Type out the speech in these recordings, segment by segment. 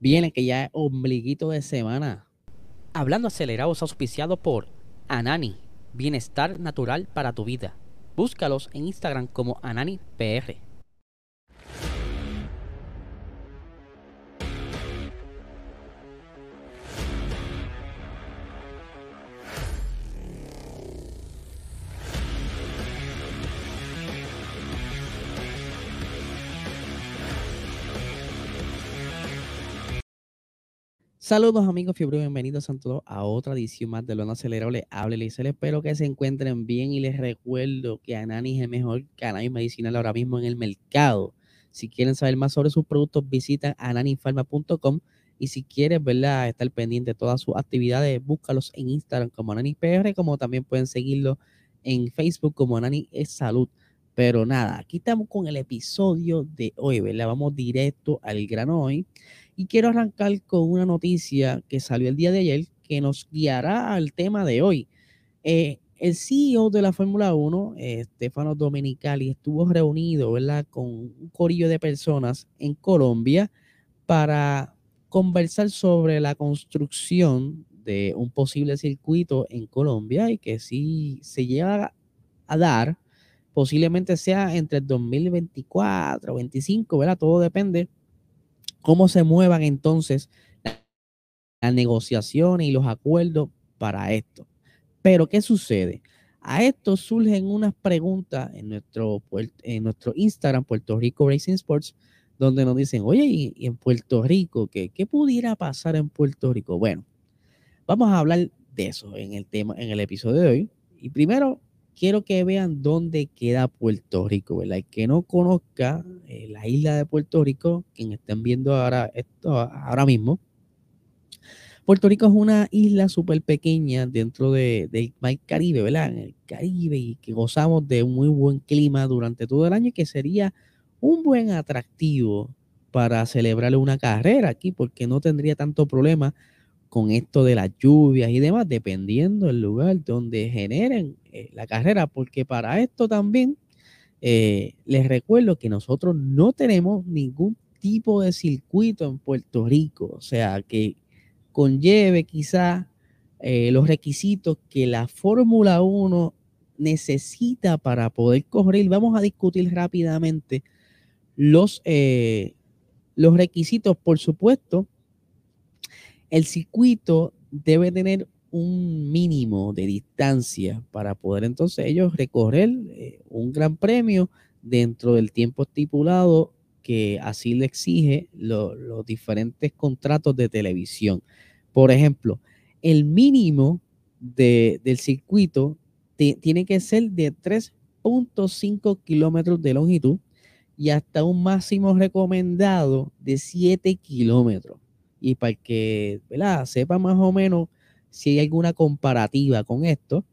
Viene que ya es ombliguito de semana. Hablando acelerados auspiciado por Anani, bienestar natural para tu vida. Búscalos en Instagram como AnaniPR. Saludos amigos fiebre, bienvenidos a todos a otra edición más de Lo No Acelerable. Hable y espero que se encuentren bien y les recuerdo que Anani es el mejor cannabis medicinal ahora mismo en el mercado. Si quieren saber más sobre sus productos, visita ananifarma.com y si quieres ¿verdad? estar pendiente de todas sus actividades, búscalos en Instagram como AnaniPR, como también pueden seguirlo en Facebook como Anani es Salud. Pero nada, aquí estamos con el episodio de hoy, ¿verdad? Vamos directo al grano hoy. Y quiero arrancar con una noticia que salió el día de ayer que nos guiará al tema de hoy. Eh, el CEO de la Fórmula 1, eh, Stefano Domenicali, estuvo reunido ¿verdad? con un corillo de personas en Colombia para conversar sobre la construcción de un posible circuito en Colombia y que si se llega a dar, posiblemente sea entre el 2024 o 2025, ¿verdad? Todo depende cómo se muevan entonces las negociaciones y los acuerdos para esto. Pero, ¿qué sucede? A esto surgen unas preguntas en nuestro, en nuestro Instagram, Puerto Rico Racing Sports, donde nos dicen, oye, ¿y en Puerto Rico qué, qué pudiera pasar en Puerto Rico? Bueno, vamos a hablar de eso en el tema, en el episodio de hoy. Y primero, quiero que vean dónde queda Puerto Rico, ¿verdad? El que no conozca eh, la isla de Puerto Rico, quien estén viendo ahora esto ahora mismo, Puerto Rico es una isla súper pequeña dentro de, del mar Caribe, ¿verdad? En el Caribe y que gozamos de un muy buen clima durante todo el año y que sería un buen atractivo para celebrar una carrera aquí porque no tendría tanto problema con esto de las lluvias y demás, dependiendo del lugar donde generen eh, la carrera, porque para esto también eh, les recuerdo que nosotros no tenemos ningún tipo de circuito en Puerto Rico, o sea, que conlleve quizás eh, los requisitos que la Fórmula 1 necesita para poder correr. Vamos a discutir rápidamente los, los requisitos, por supuesto, el circuito debe tener un mínimo de distancia para poder entonces ellos recorrer eh, un gran premio dentro del tiempo estipulado que así le exige los diferentes contratos de televisión. Por ejemplo, el mínimo del circuito tiene que ser de 3.5 kilómetros de longitud y hasta un máximo recomendado de 7 kilómetros y para que sepa más o menos si hay alguna comparativa con esto,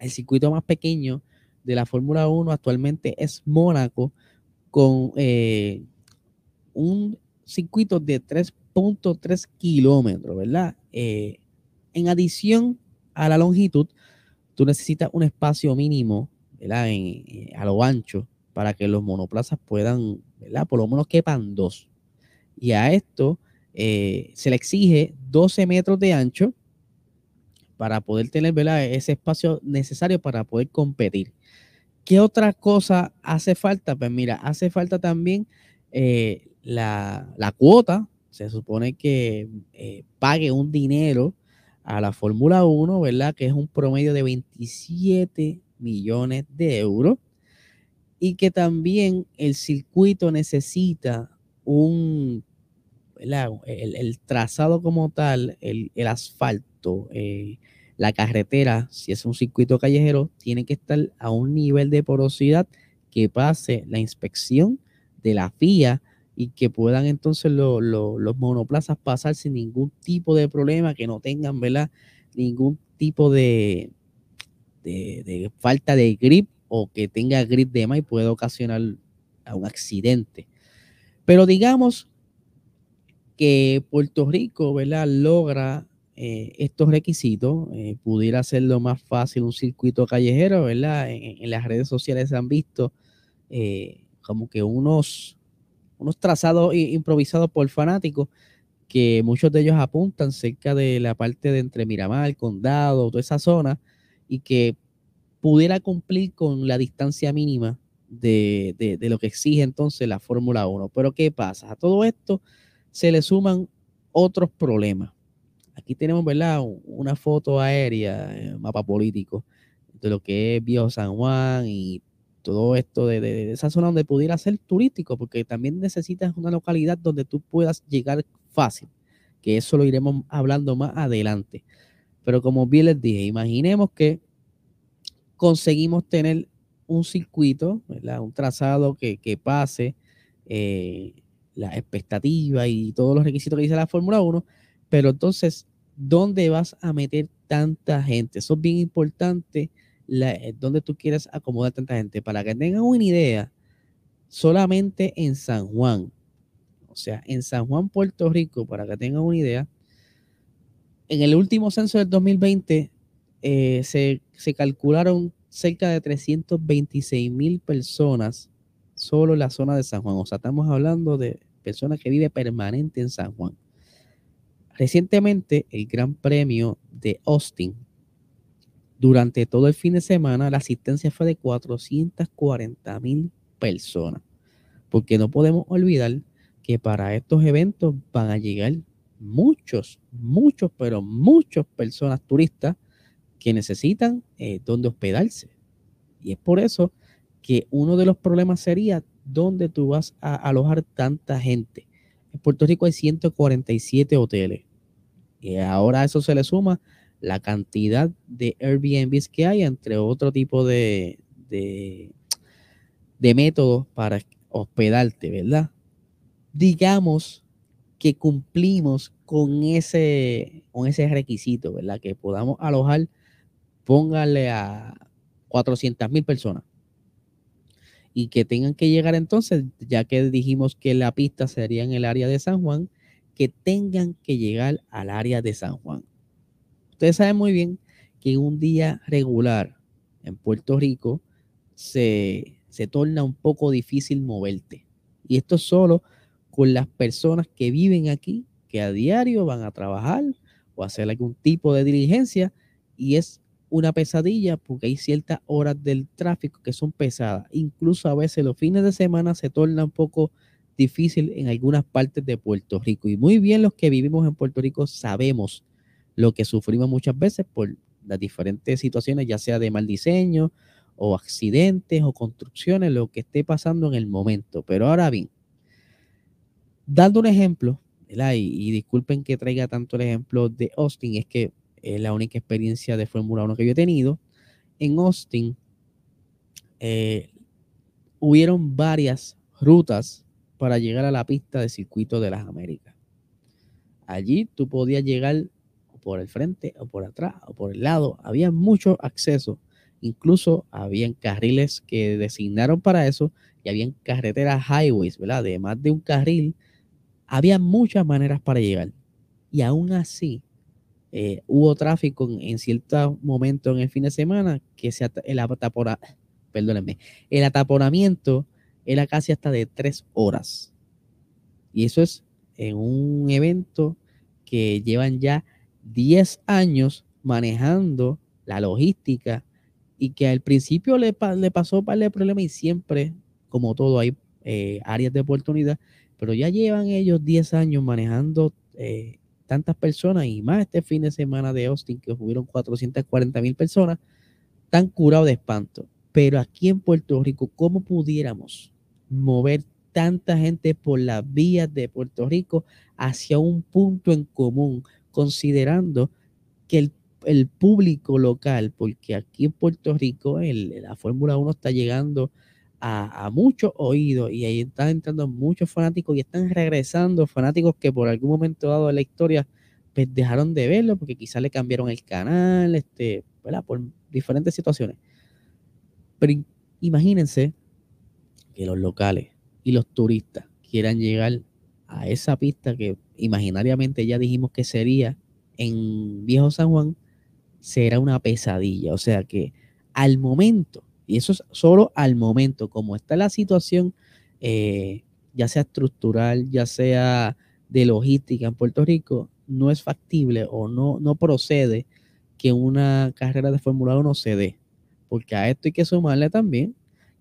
el circuito más pequeño de la Fórmula 1 actualmente es Mónaco con eh, un circuito de 3.3 kilómetros, ¿verdad? Eh, en adición a la longitud, tú necesitas un espacio mínimo, ¿verdad? Eh, a lo ancho para que los monoplazas puedan, ¿verdad? Por lo menos quepan dos. Y a esto eh, se le exige 12 metros de ancho para poder tener ese espacio necesario para poder competir. ¿Qué otra cosa hace falta? Pues mira, hace falta también eh, la, cuota. Se supone que eh, pague un dinero a la Fórmula 1, ¿verdad? Que es un promedio de 27 millones de euros. Y que también el circuito necesita un el, trazado como tal, el, asfalto, eh, la carretera, si es un circuito callejero, tiene que estar a un nivel de porosidad que pase la inspección de la FIA y que puedan entonces los monoplazas pasar sin ningún tipo de problema, que no tengan ningún tipo de, de, falta de grip o que tenga grip de más y pueda ocasionar un accidente. Pero digamos que Puerto Rico, ¿verdad? Logra eh, estos requisitos, eh, pudiera hacerlo más fácil un circuito callejero, ¿verdad? En, las redes sociales se han visto eh, como que unos, unos trazados improvisados por fanáticos que muchos de ellos apuntan cerca de la parte de entre Miramar, Condado, toda esa zona, y que pudiera cumplir con la distancia mínima de, de, lo que exige entonces la Fórmula 1. Pero ¿qué pasa? A todo esto se le suman otros problemas. Aquí tenemos, ¿verdad? Una foto aérea, eh, mapa político, de lo que es Viejo San Juan y todo esto de, de, esa zona donde pudiera ser turístico, porque también necesitas una localidad donde tú puedas llegar fácil, que eso lo iremos hablando más adelante. Pero como bien les dije, imaginemos que conseguimos tener un circuito, un trazado que, pase eh, la expectativa y todos los requisitos que dice la Fórmula 1, pero entonces, ¿dónde vas a meter tanta gente? Eso es bien importante, la, eh, dónde tú quieres acomodar tanta gente. Para que tengan una idea, solamente en San Juan, o sea, en San Juan, Puerto Rico, para que tengan una idea, en el último censo del 2020 eh, se, se calcularon cerca de 326 mil personas solo la zona de San Juan. O sea, estamos hablando de personas que viven permanente en San Juan. Recientemente, el Gran Premio de Austin, durante todo el fin de semana, la asistencia fue de 440 mil personas. Porque no podemos olvidar que para estos eventos van a llegar muchos, muchos, pero muchas personas turistas que necesitan eh, donde hospedarse. Y es por eso que uno de los problemas sería dónde tú vas a alojar tanta gente. En Puerto Rico hay 147 hoteles. Y ahora a eso se le suma la cantidad de Airbnbs que hay, entre otro tipo de, de, de métodos para hospedarte, ¿verdad? Digamos que cumplimos con ese, con ese requisito, ¿verdad? Que podamos alojar póngale a 400 mil personas. Y que tengan que llegar entonces, ya que dijimos que la pista sería en el área de San Juan, que tengan que llegar al área de San Juan. Ustedes saben muy bien que un día regular en Puerto Rico se, se torna un poco difícil moverte. Y esto solo con las personas que viven aquí, que a diario van a trabajar o hacer algún tipo de diligencia, y es una pesadilla porque hay ciertas horas del tráfico que son pesadas. Incluso a veces los fines de semana se torna un poco difícil en algunas partes de Puerto Rico. Y muy bien los que vivimos en Puerto Rico sabemos lo que sufrimos muchas veces por las diferentes situaciones, ya sea de mal diseño o accidentes o construcciones, lo que esté pasando en el momento. Pero ahora bien, dando un ejemplo, y, disculpen que traiga tanto el ejemplo de Austin, es que es la única experiencia de Fórmula 1 que yo he tenido. En Austin eh, hubieron varias rutas para llegar a la pista de circuito de las Américas. Allí tú podías llegar por el frente o por atrás o por el lado. Había mucho acceso. Incluso habían carriles que designaron para eso y habían carreteras highways, ¿verdad? De más de un carril. Había muchas maneras para llegar. Y aún así, eh, hubo tráfico en, cierto momento en el fin de semana que se el, atapora, perdónenme, el ataponamiento era casi hasta de tres horas. Y eso es en un evento que llevan ya 10 años manejando la logística y que al principio le, pasó par de problemas y siempre, como todo, hay eh, áreas de oportunidad, pero ya llevan ellos 10 años manejando eh, tantas personas y más este fin de semana de Austin que hubieron 440 mil personas, tan curados de espanto. Pero aquí en Puerto Rico, ¿cómo pudiéramos mover tanta gente por las vías de Puerto Rico hacia un punto en común, considerando que el, el público local, porque aquí en Puerto Rico el, la Fórmula 1 está llegando a, muchos oídos y ahí están entrando muchos fanáticos y están regresando fanáticos que por algún momento dado de la historia pues dejaron de verlo porque quizás le cambiaron el canal, este, por diferentes situaciones. Pero imagínense que los locales y los turistas quieran llegar a esa pista que imaginariamente ya dijimos que sería en Viejo San Juan, será una pesadilla. O sea que al momento y eso es solo al momento, como está la situación, eh, ya sea estructural, ya sea de logística en Puerto Rico, no es factible o no, no procede que una carrera de Fórmula 1 se dé. Porque a esto hay que sumarle también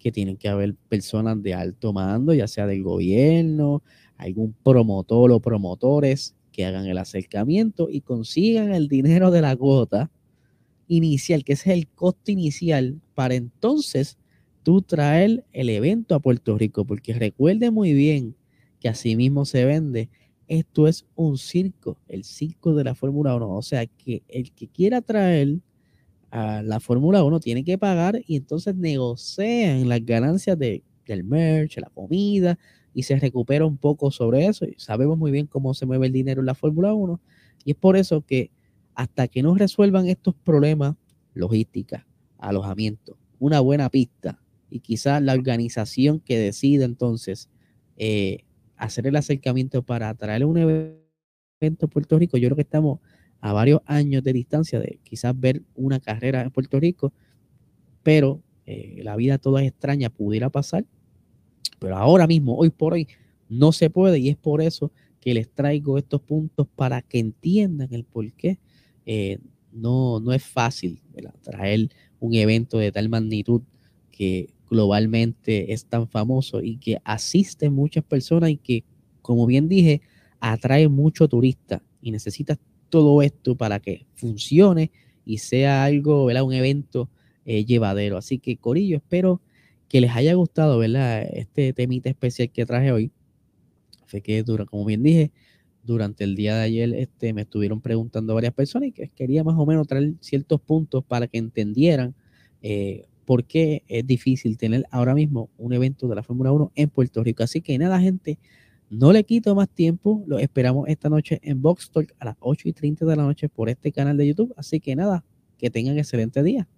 que tienen que haber personas de alto mando, ya sea del gobierno, algún promotor o promotores que hagan el acercamiento y consigan el dinero de la cuota inicial, que es el costo inicial, para entonces tú traer el evento a Puerto Rico, porque recuerde muy bien que así mismo se vende. Esto es un circo, el circo de la Fórmula 1. O sea que el que quiera traer a la Fórmula 1 tiene que pagar y entonces negocian las ganancias de, del merch, la comida y se recupera un poco sobre eso. Y sabemos muy bien cómo se mueve el dinero en la Fórmula 1 y es por eso que hasta que no resuelvan estos problemas, logística, alojamiento, una buena pista. Y quizás la organización que decida entonces eh, hacer el acercamiento para traer un evento a Puerto Rico, yo creo que estamos a varios años de distancia de quizás ver una carrera en Puerto Rico, pero eh, la vida toda es extraña, pudiera pasar, pero ahora mismo, hoy por hoy, no se puede y es por eso que les traigo estos puntos para que entiendan el por qué eh, no, no es fácil traer un evento de tal magnitud que globalmente es tan famoso y que asiste muchas personas y que, como bien dije, atrae mucho turista y necesitas todo esto para que funcione y sea algo, ¿verdad? Un evento eh, llevadero. Así que, Corillo, espero que les haya gustado, ¿verdad? Este temita especial que traje hoy. Fue que dura, como bien dije, durante el día de ayer este, me estuvieron preguntando varias personas y que quería más o menos traer ciertos puntos para que entendieran eh, por qué es difícil tener ahora mismo un evento de la Fórmula 1 en Puerto Rico. Así que nada, gente, no le quito más tiempo. Lo esperamos esta noche en Box Talk a las 8 y 30 de la noche por este canal de YouTube. Así que nada, que tengan excelente día.